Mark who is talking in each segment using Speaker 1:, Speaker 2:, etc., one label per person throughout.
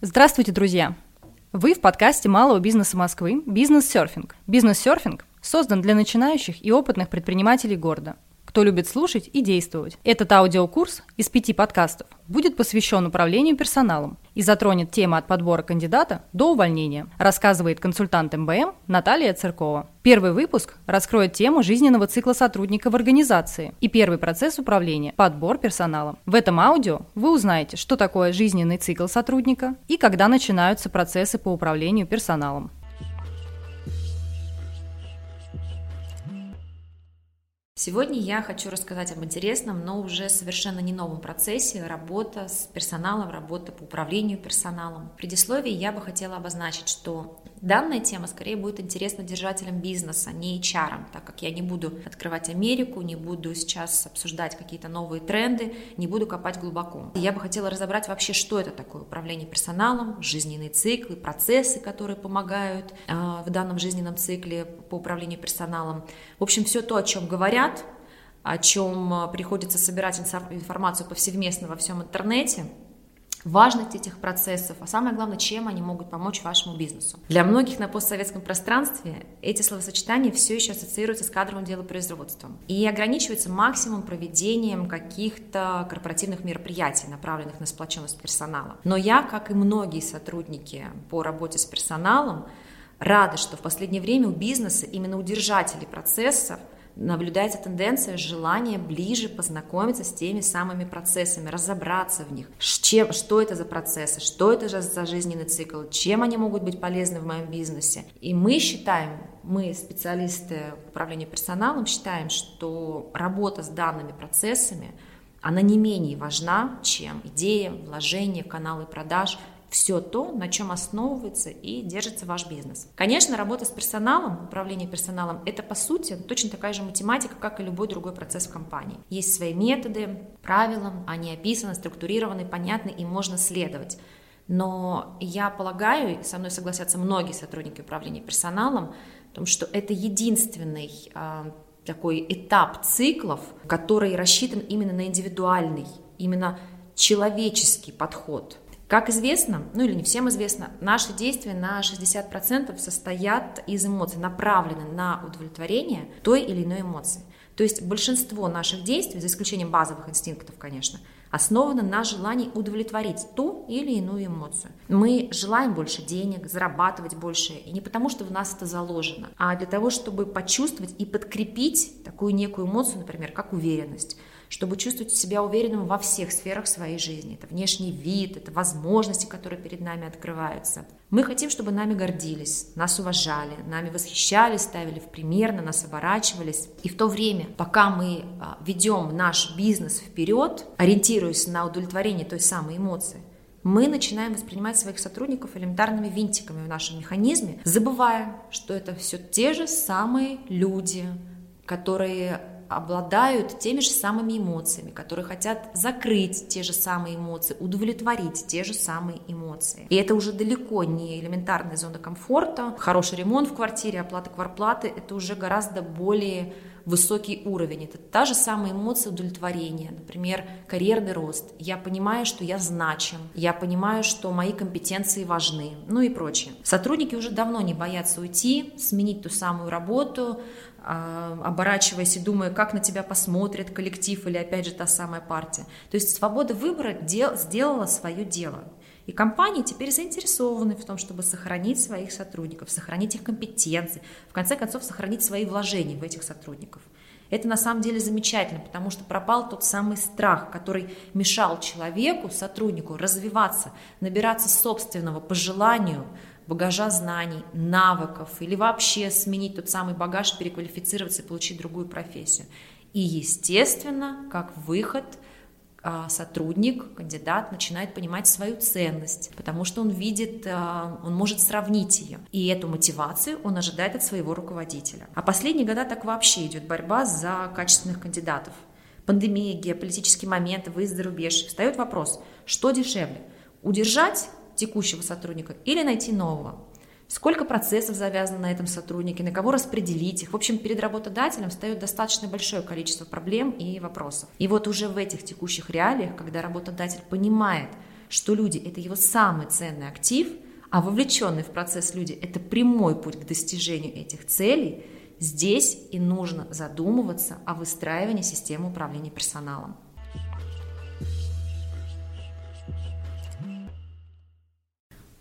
Speaker 1: Здравствуйте, друзья! Вы в подкасте малого бизнеса Москвы «Бизнес-серфинг». «Бизнес-серфинг» создан для начинающих и опытных предпринимателей города – кто любит слушать и действовать. Этот аудиокурс из пяти подкастов будет посвящен управлению персоналом и затронет темы от подбора кандидата до увольнения, рассказывает консультант МБМ Наталья Циркова. Первый выпуск раскроет тему жизненного цикла сотрудника в организации и первый процесс управления – подбор персонала. В этом аудио вы узнаете, что такое жизненный цикл сотрудника и когда начинаются процессы по управлению персоналом.
Speaker 2: Сегодня я хочу рассказать об интересном, но уже совершенно не новом процессе – работа с персоналом, работа по управлению персоналом. В предисловии я бы хотела обозначить, что данная тема скорее будет интересна держателям бизнеса, не HR, так как я не буду открывать Америку, не буду сейчас обсуждать какие-то новые тренды, не буду копать глубоко. Я бы хотела разобрать вообще, что это такое управление персоналом, жизненные циклы, процессы, которые помогают э, в данном жизненном цикле по управлению персоналом. В общем, все то, о чем говорят, о чем э, приходится собирать информацию повсеместно во всем интернете, важность этих процессов, а самое главное, чем они могут помочь вашему бизнесу. Для многих на постсоветском пространстве эти словосочетания все еще ассоциируются с кадровым делопроизводством и ограничиваются максимум проведением каких-то корпоративных мероприятий, направленных на сплоченность персонала. Но я, как и многие сотрудники по работе с персоналом, рада, что в последнее время у бизнеса, именно у держателей процессов, наблюдается тенденция желания ближе познакомиться с теми самыми процессами, разобраться в них, чем, что это за процессы, что это же за жизненный цикл, чем они могут быть полезны в моем бизнесе. И мы считаем, мы, специалисты управления персоналом, считаем, что работа с данными процессами, она не менее важна, чем идея, вложения, каналы продаж – все то, на чем основывается и держится ваш бизнес. Конечно, работа с персоналом, управление персоналом, это по сути точно такая же математика, как и любой другой процесс в компании. Есть свои методы, правила, они описаны, структурированы, понятны и можно следовать. Но я полагаю, со мной согласятся многие сотрудники управления персоналом, в том, что это единственный а, такой этап циклов, который рассчитан именно на индивидуальный, именно человеческий подход – как известно, ну или не всем известно, наши действия на 60% состоят из эмоций, направлены на удовлетворение той или иной эмоции. То есть большинство наших действий, за исключением базовых инстинктов, конечно, основано на желании удовлетворить ту или иную эмоцию. Мы желаем больше денег, зарабатывать больше, и не потому, что в нас это заложено, а для того, чтобы почувствовать и подкрепить такую некую эмоцию, например, как уверенность чтобы чувствовать себя уверенным во всех сферах своей жизни. Это внешний вид, это возможности, которые перед нами открываются. Мы хотим, чтобы нами гордились, нас уважали, нами восхищались, ставили в пример, на нас оборачивались. И в то время, пока мы а, ведем наш бизнес вперед, ориентируясь на удовлетворение той самой эмоции, мы начинаем воспринимать своих сотрудников элементарными винтиками в нашем механизме, забывая, что это все те же самые люди, которые обладают теми же самыми эмоциями, которые хотят закрыть те же самые эмоции, удовлетворить те же самые эмоции. И это уже далеко не элементарная зона комфорта. Хороший ремонт в квартире, оплата кварплаты – это уже гораздо более высокий уровень. Это та же самая эмоция удовлетворения, например, карьерный рост. Я понимаю, что я значим, я понимаю, что мои компетенции важны, ну и прочее. Сотрудники уже давно не боятся уйти, сменить ту самую работу, оборачиваясь и думая, как на тебя посмотрит коллектив или опять же та самая партия. То есть свобода выбора дел, сделала свое дело. И компании теперь заинтересованы в том, чтобы сохранить своих сотрудников, сохранить их компетенции, в конце концов сохранить свои вложения в этих сотрудников. Это на самом деле замечательно, потому что пропал тот самый страх, который мешал человеку, сотруднику развиваться, набираться собственного по желанию, багажа знаний, навыков или вообще сменить тот самый багаж, переквалифицироваться и получить другую профессию. И, естественно, как выход сотрудник, кандидат начинает понимать свою ценность, потому что он видит, а, он может сравнить ее. И эту мотивацию он ожидает от своего руководителя. А последние года так вообще идет борьба за качественных кандидатов. Пандемия, геополитические моменты, выезд за рубеж. Встает вопрос, что дешевле? Удержать текущего сотрудника или найти нового. Сколько процессов завязано на этом сотруднике, на кого распределить их. В общем, перед работодателем встает достаточно большое количество проблем и вопросов. И вот уже в этих текущих реалиях, когда работодатель понимает, что люди – это его самый ценный актив, а вовлеченные в процесс люди – это прямой путь к достижению этих целей, здесь и нужно задумываться о выстраивании системы управления персоналом.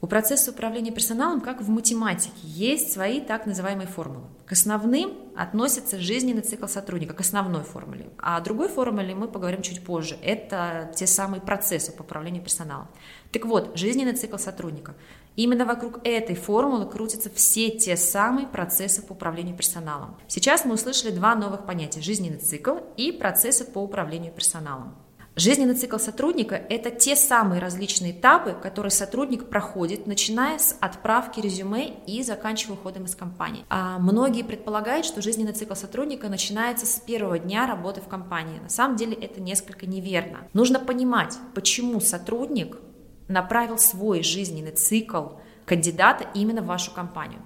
Speaker 2: У процесса управления персоналом, как в математике, есть свои так называемые формулы. К основным относится жизненный цикл сотрудника, к основной формуле. А о другой формуле мы поговорим чуть позже. Это те самые процессы по управлению персоналом. Так вот, жизненный цикл сотрудника. Именно вокруг этой формулы крутятся все те самые процессы по управлению персоналом. Сейчас мы услышали два новых понятия – жизненный цикл и процессы по управлению персоналом. Жизненный цикл сотрудника – это те самые различные этапы, которые сотрудник проходит, начиная с отправки резюме и заканчивая уходом из компании. А многие предполагают, что жизненный цикл сотрудника начинается с первого дня работы в компании. На самом деле это несколько неверно. Нужно понимать, почему сотрудник направил свой жизненный цикл кандидата именно в вашу компанию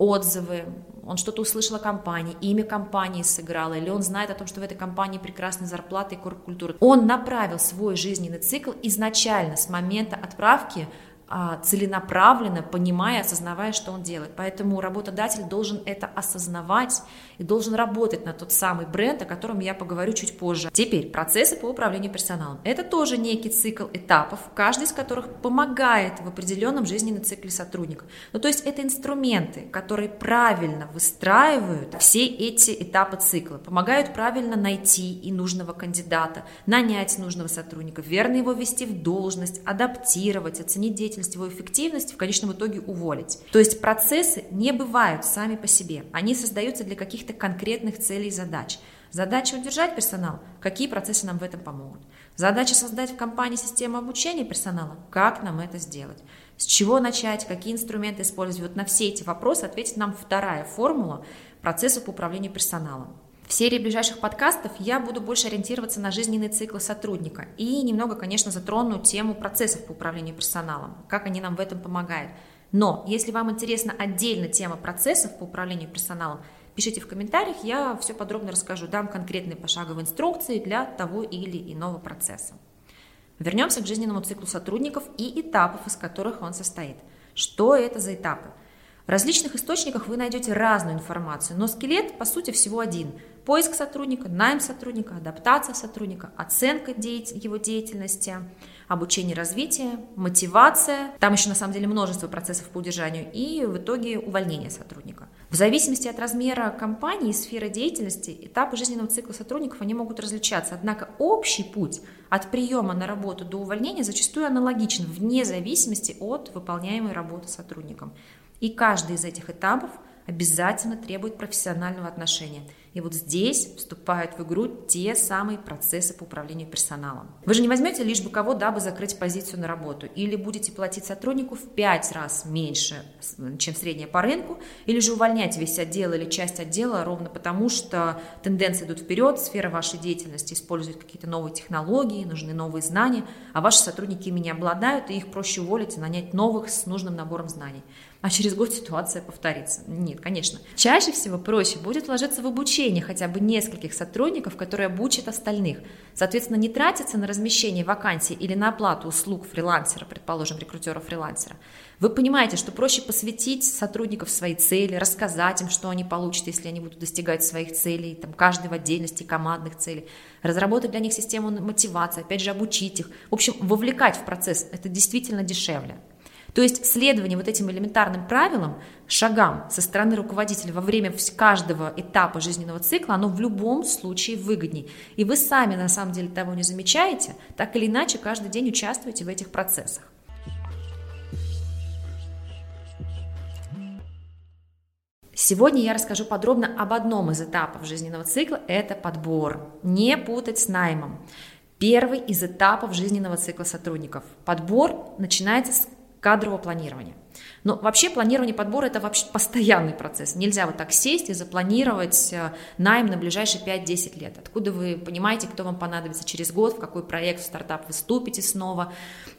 Speaker 2: отзывы, он что-то услышал о компании, имя компании сыграло, или он знает о том, что в этой компании прекрасная зарплата и корпкультура. Он направил свой жизненный цикл изначально с момента отправки целенаправленно, понимая, осознавая, что он делает. Поэтому работодатель должен это осознавать и должен работать на тот самый бренд, о котором я поговорю чуть позже. Теперь процессы по управлению персоналом. Это тоже некий цикл этапов, каждый из которых помогает в определенном жизненном цикле сотрудника. Ну, то есть это инструменты, которые правильно выстраивают все эти этапы цикла, помогают правильно найти и нужного кандидата, нанять нужного сотрудника, верно его ввести в должность, адаптировать, оценить деятельность деятельность, его эффективность в конечном итоге уволить. То есть процессы не бывают сами по себе, они создаются для каких-то конкретных целей и задач. Задача удержать персонал, какие процессы нам в этом помогут. Задача создать в компании систему обучения персонала, как нам это сделать. С чего начать, какие инструменты использовать. Вот на все эти вопросы ответит нам вторая формула процесса по управлению персоналом. В серии ближайших подкастов я буду больше ориентироваться на жизненный цикл сотрудника и немного, конечно, затрону тему процессов по управлению персоналом, как они нам в этом помогают. Но если вам интересна отдельно тема процессов по управлению персоналом, пишите в комментариях, я все подробно расскажу, дам конкретные пошаговые инструкции для того или иного процесса. Вернемся к жизненному циклу сотрудников и этапов, из которых он состоит. Что это за этапы? В различных источниках вы найдете разную информацию, но скелет по сути всего один – поиск сотрудника, найм сотрудника, адаптация сотрудника, оценка его деятельности, обучение, развитие, мотивация. Там еще на самом деле множество процессов по удержанию и в итоге увольнение сотрудника. В зависимости от размера компании и сферы деятельности, этапы жизненного цикла сотрудников они могут различаться. Однако общий путь от приема на работу до увольнения зачастую аналогичен вне зависимости от выполняемой работы сотрудником. И каждый из этих этапов обязательно требует профессионального отношения – и вот здесь вступают в игру те самые процессы по управлению персоналом. Вы же не возьмете лишь бы кого, дабы закрыть позицию на работу, или будете платить сотруднику в 5 раз меньше, чем средняя по рынку, или же увольнять весь отдел или часть отдела ровно потому, что тенденции идут вперед, сфера вашей деятельности использует какие-то новые технологии, нужны новые знания, а ваши сотрудники ими не обладают, и их проще уволить и нанять новых с нужным набором знаний а через год ситуация повторится. Нет, конечно. Чаще всего проще будет вложиться в обучение хотя бы нескольких сотрудников, которые обучат остальных. Соответственно, не тратиться на размещение вакансий или на оплату услуг фрилансера, предположим, рекрутера-фрилансера. Вы понимаете, что проще посвятить сотрудников своей цели, рассказать им, что они получат, если они будут достигать своих целей, там, каждый в отдельности командных целей, разработать для них систему мотивации, опять же, обучить их. В общем, вовлекать в процесс – это действительно дешевле. То есть следование вот этим элементарным правилам, шагам со стороны руководителя во время каждого этапа жизненного цикла, оно в любом случае выгоднее. И вы сами на самом деле того не замечаете, так или иначе каждый день участвуете в этих процессах. Сегодня я расскажу подробно об одном из этапов жизненного цикла – это подбор. Не путать с наймом. Первый из этапов жизненного цикла сотрудников. Подбор начинается с кадрового планирования. Но вообще планирование подбора – это вообще постоянный процесс. Нельзя вот так сесть и запланировать э, найм на ближайшие 5-10 лет. Откуда вы понимаете, кто вам понадобится через год, в какой проект, в стартап вы вступите снова,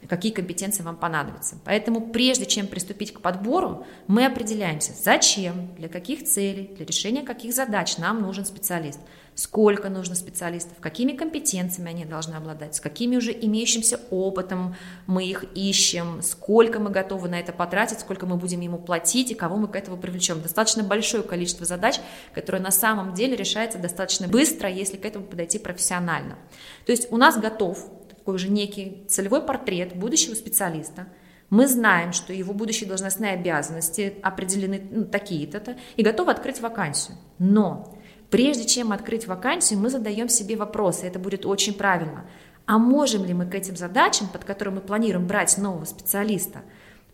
Speaker 2: какие компетенции вам понадобятся. Поэтому прежде чем приступить к подбору, мы определяемся, зачем, для каких целей, для решения каких задач нам нужен специалист – сколько нужно специалистов, какими компетенциями они должны обладать, с какими уже имеющимся опытом мы их ищем, сколько мы готовы на это потратить, сколько мы будем ему платить и кого мы к этому привлечем. Достаточно большое количество задач, которые на самом деле решается достаточно быстро, если к этому подойти профессионально. То есть у нас готов такой же некий целевой портрет будущего специалиста, мы знаем, что его будущие должностные обязанности определены ну, такие-то, и готовы открыть вакансию. Но Прежде чем открыть вакансию, мы задаем себе вопросы, это будет очень правильно. А можем ли мы к этим задачам, под которые мы планируем брать нового специалиста,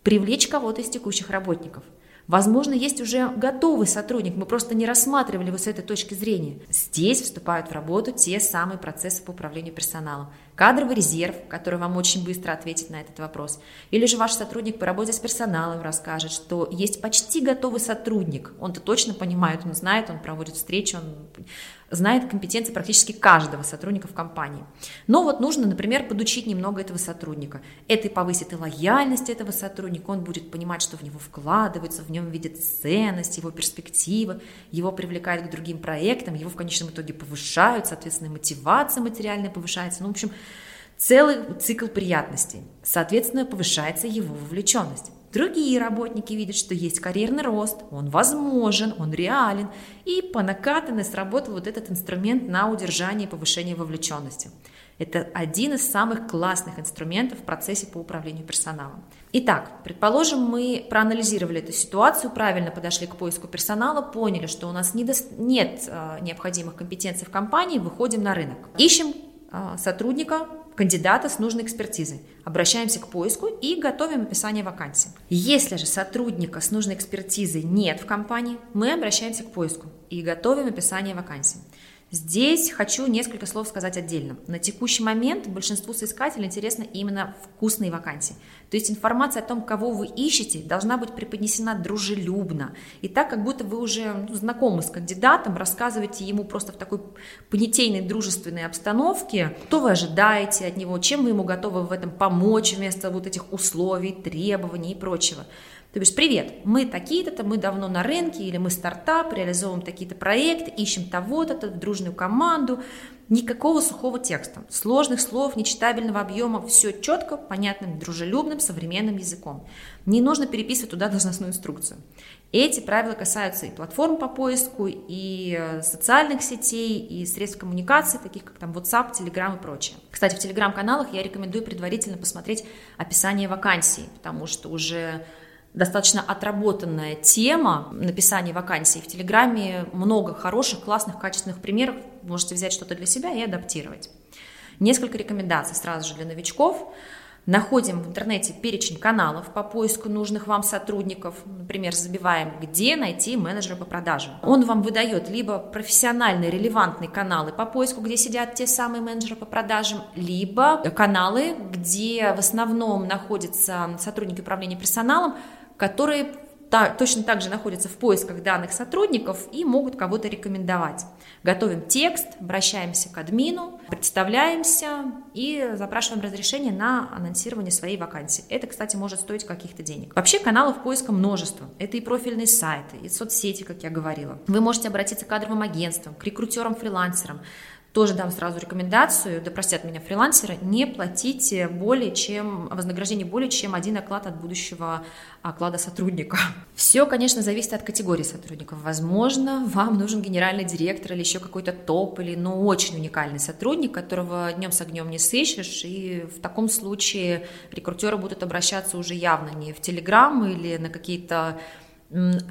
Speaker 2: привлечь кого-то из текущих работников – Возможно, есть уже готовый сотрудник, мы просто не рассматривали его с этой точки зрения. Здесь вступают в работу те самые процессы по управлению персоналом. Кадровый резерв, который вам очень быстро ответит на этот вопрос. Или же ваш сотрудник по работе с персоналом расскажет, что есть почти готовый сотрудник. Он-то точно понимает, он знает, он проводит встречи, он знает компетенции практически каждого сотрудника в компании. Но вот нужно, например, подучить немного этого сотрудника. Это и повысит и лояльность этого сотрудника, он будет понимать, что в него вкладываются, в нем видят ценность, его перспективы, его привлекают к другим проектам, его в конечном итоге повышают, соответственно, мотивация материальная повышается. Ну, в общем, целый цикл приятностей. Соответственно, повышается его вовлеченность. Другие работники видят, что есть карьерный рост, он возможен, он реален, и по накатанной сработал вот этот инструмент на удержание и повышение вовлеченности. Это один из самых классных инструментов в процессе по управлению персоналом. Итак, предположим, мы проанализировали эту ситуацию, правильно подошли к поиску персонала, поняли, что у нас нет э, необходимых компетенций в компании, выходим на рынок. Ищем э, сотрудника, кандидата с нужной экспертизой. Обращаемся к поиску и готовим описание вакансии. Если же сотрудника с нужной экспертизой нет в компании, мы обращаемся к поиску и готовим описание вакансии. Здесь хочу несколько слов сказать отдельно. На текущий момент большинству соискателей интересны именно вкусные вакансии. То есть информация о том, кого вы ищете, должна быть преподнесена дружелюбно. И так, как будто вы уже ну, знакомы с кандидатом, рассказываете ему просто в такой понятийной дружественной обстановке, что вы ожидаете от него, чем вы ему готовы в этом помочь вместо вот этих условий, требований и прочего. То бишь, привет, мы такие-то, мы давно на рынке, или мы стартап, реализовываем такие-то проекты, ищем того-то, дружную команду. Никакого сухого текста, сложных слов, нечитабельного объема, все четко, понятным, дружелюбным, современным языком. Не нужно переписывать туда должностную инструкцию. Эти правила касаются и платформ по поиску, и э, социальных сетей, и средств коммуникации, таких как там WhatsApp, Telegram и прочее. Кстати, в Telegram-каналах я рекомендую предварительно посмотреть описание вакансий, потому что уже достаточно отработанная тема написания вакансий. В Телеграме много хороших, классных, качественных примеров. Можете взять что-то для себя и адаптировать. Несколько рекомендаций сразу же для новичков. Находим в интернете перечень каналов по поиску нужных вам сотрудников. Например, забиваем, где найти менеджера по продажам. Он вам выдает либо профессиональные, релевантные каналы по поиску, где сидят те самые менеджеры по продажам, либо каналы, где в основном находятся сотрудники управления персоналом, которые та, точно так же находятся в поисках данных сотрудников и могут кого-то рекомендовать. Готовим текст, обращаемся к админу, представляемся и запрашиваем разрешение на анонсирование своей вакансии. Это, кстати, может стоить каких-то денег. Вообще каналов поиска множество. Это и профильные сайты, и соцсети, как я говорила. Вы можете обратиться к кадровым агентствам, к рекрутерам, фрилансерам, тоже дам сразу рекомендацию, да простят меня фрилансеры, не платите более чем, вознаграждение более чем один оклад от будущего оклада сотрудника. Все, конечно, зависит от категории сотрудников. Возможно, вам нужен генеральный директор или еще какой-то топ, или ну, очень уникальный сотрудник, которого днем с огнем не сыщешь, и в таком случае рекрутеры будут обращаться уже явно не в Телеграм или на какие-то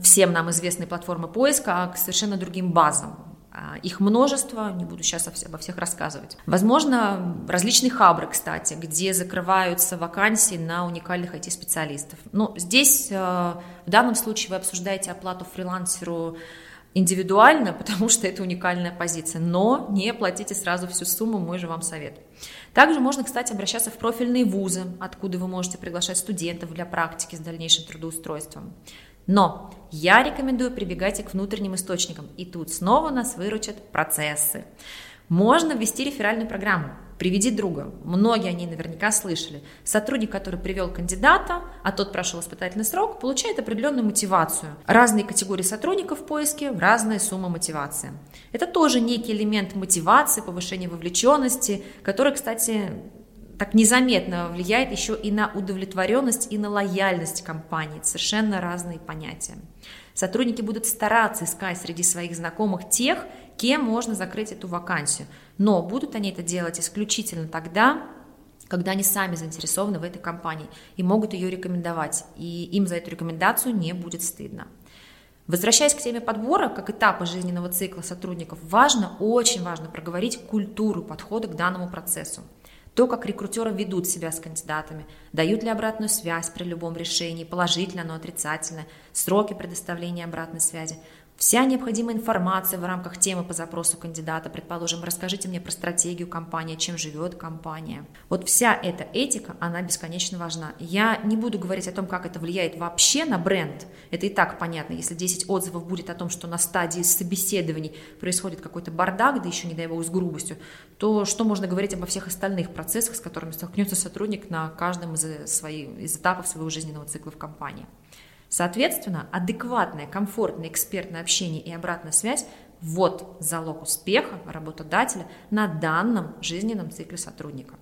Speaker 2: всем нам известные платформы поиска, а к совершенно другим базам. А, их множество, не буду сейчас обо всех рассказывать. Возможно, различные хабры, кстати, где закрываются вакансии на уникальных IT-специалистов. Но здесь э, в данном случае вы обсуждаете оплату фрилансеру индивидуально, потому что это уникальная позиция, но не платите сразу всю сумму, мой же вам совет. Также можно, кстати, обращаться в профильные вузы, откуда вы можете приглашать студентов для практики с дальнейшим трудоустройством. Но я рекомендую прибегать и к внутренним источникам, и тут снова нас выручат процессы. Можно ввести реферальную программу. Приведи друга. Многие о ней наверняка слышали. Сотрудник, который привел кандидата, а тот прошел испытательный срок, получает определенную мотивацию. Разные категории сотрудников в поиске, разная сумма мотивации. Это тоже некий элемент мотивации, повышения вовлеченности, который, кстати, так незаметно влияет еще и на удовлетворенность, и на лояльность компании. Это совершенно разные понятия. Сотрудники будут стараться искать среди своих знакомых тех, кем можно закрыть эту вакансию. Но будут они это делать исключительно тогда, когда они сами заинтересованы в этой компании и могут ее рекомендовать, и им за эту рекомендацию не будет стыдно. Возвращаясь к теме подбора, как этапа жизненного цикла сотрудников, важно, очень важно проговорить культуру подхода к данному процессу. То, как рекрутеры ведут себя с кандидатами, дают ли обратную связь при любом решении, положительно оно, отрицательно, сроки предоставления обратной связи – Вся необходимая информация в рамках темы по запросу кандидата, предположим, расскажите мне про стратегию компании, чем живет компания. Вот вся эта этика, она бесконечно важна. Я не буду говорить о том, как это влияет вообще на бренд. Это и так понятно. Если 10 отзывов будет о том, что на стадии собеседований происходит какой-то бардак, да еще, не дай бог, с грубостью, то что можно говорить обо всех остальных процессах, с которыми столкнется сотрудник на каждом из, своих, из этапов своего жизненного цикла в компании. Соответственно, адекватное, комфортное экспертное общение и обратная связь – вот залог успеха работодателя на данном жизненном цикле сотрудника.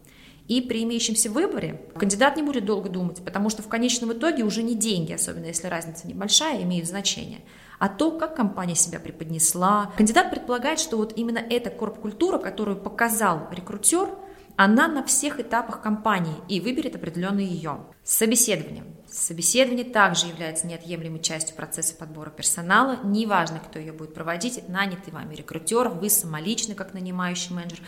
Speaker 2: И при имеющемся выборе кандидат не будет долго думать, потому что в конечном итоге уже не деньги, особенно если разница небольшая, имеют значение, а то, как компания себя преподнесла. Кандидат предполагает, что вот именно эта корп-культура, которую показал рекрутер, она на всех этапах компании и выберет определенно ее. Собеседование. Собеседование также является неотъемлемой частью процесса подбора персонала. Неважно, кто ее будет проводить, нанятый вами рекрутер, вы самолично как нанимающий менеджер.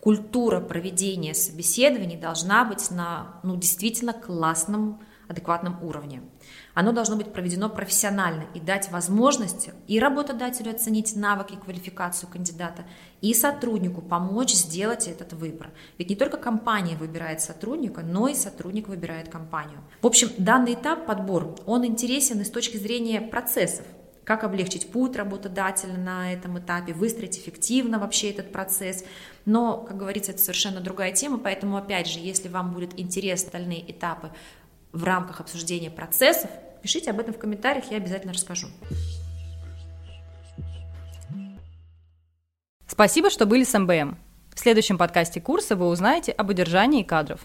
Speaker 2: Культура проведения собеседований должна быть на ну, действительно классном, адекватном уровне. Оно должно быть проведено профессионально и дать возможность и работодателю оценить навыки и квалификацию кандидата, и сотруднику помочь сделать этот выбор. Ведь не только компания выбирает сотрудника, но и сотрудник выбирает компанию. В общем, данный этап подбор, он интересен и с точки зрения процессов, как облегчить путь работодателя на этом этапе, выстроить эффективно вообще этот процесс. Но, как говорится, это совершенно другая тема, поэтому, опять же, если вам будет интересны остальные этапы в рамках обсуждения процессов, пишите об этом в комментариях, я обязательно расскажу.
Speaker 1: Спасибо, что были с МБМ. В следующем подкасте курса вы узнаете об удержании кадров.